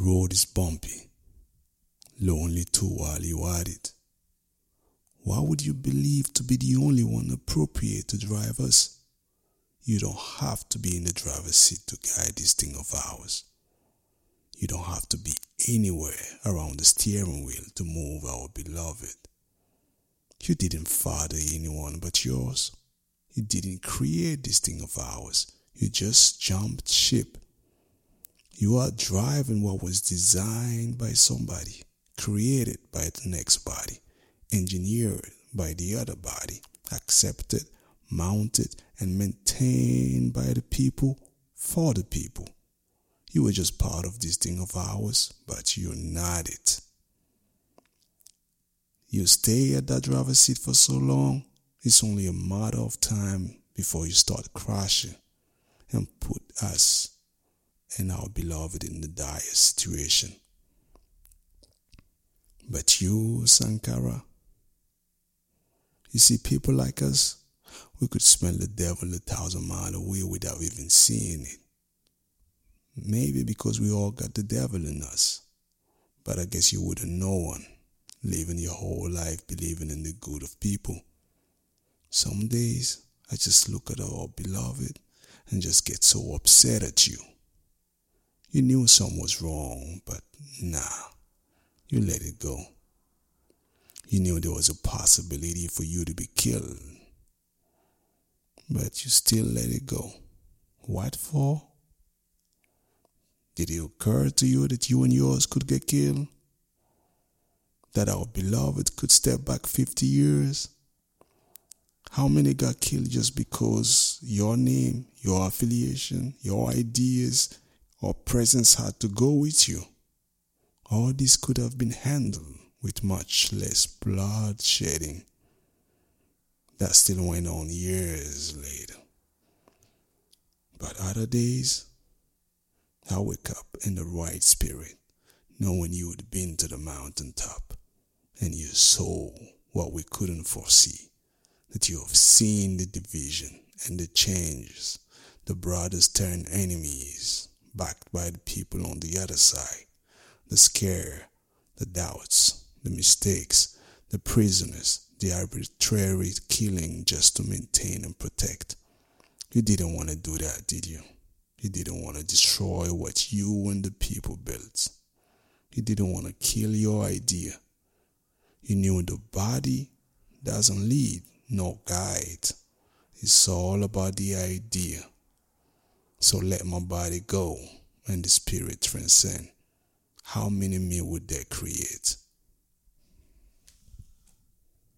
road is bumpy, lonely too while you at it. Why would you believe to be the only one appropriate to drive us? You don't have to be in the driver's seat to guide this thing of ours. You don't have to be anywhere around the steering wheel to move our beloved. You didn't father anyone but yours. You didn't create this thing of ours. You just jumped ship. You are driving what was designed by somebody, created by the next body, engineered by the other body, accepted, mounted, and maintained by the people for the people. You were just part of this thing of ours, but you're not it. You stay at that driver's seat for so long, it's only a matter of time before you start crashing and put us and our beloved in the dire situation. But you, Sankara, you see, people like us, we could smell the devil a thousand miles away without even seeing it. Maybe because we all got the devil in us. But I guess you wouldn't know one, living your whole life believing in the good of people. Some days I just look at our beloved and just get so upset at you. You knew something was wrong, but nah, you let it go. You knew there was a possibility for you to be killed, but you still let it go. What for? Did it occur to you that you and yours could get killed? That our beloved could step back 50 years? How many got killed just because your name, your affiliation, your ideas, or presence had to go with you? All this could have been handled with much less blood shedding. That still went on years later. But other days, I wake up in the right spirit, knowing you had been to the mountaintop and you saw what we couldn't foresee. That you have seen the division and the changes, the brothers turn enemies, backed by the people on the other side, the scare, the doubts, the mistakes, the prisoners, the arbitrary killing just to maintain and protect. You didn't want to do that, did you? You didn't want to destroy what you and the people built. You didn't want to kill your idea. You knew the body doesn't lead nor guide. It's all about the idea. So let my body go and the spirit transcend. How many me would that create?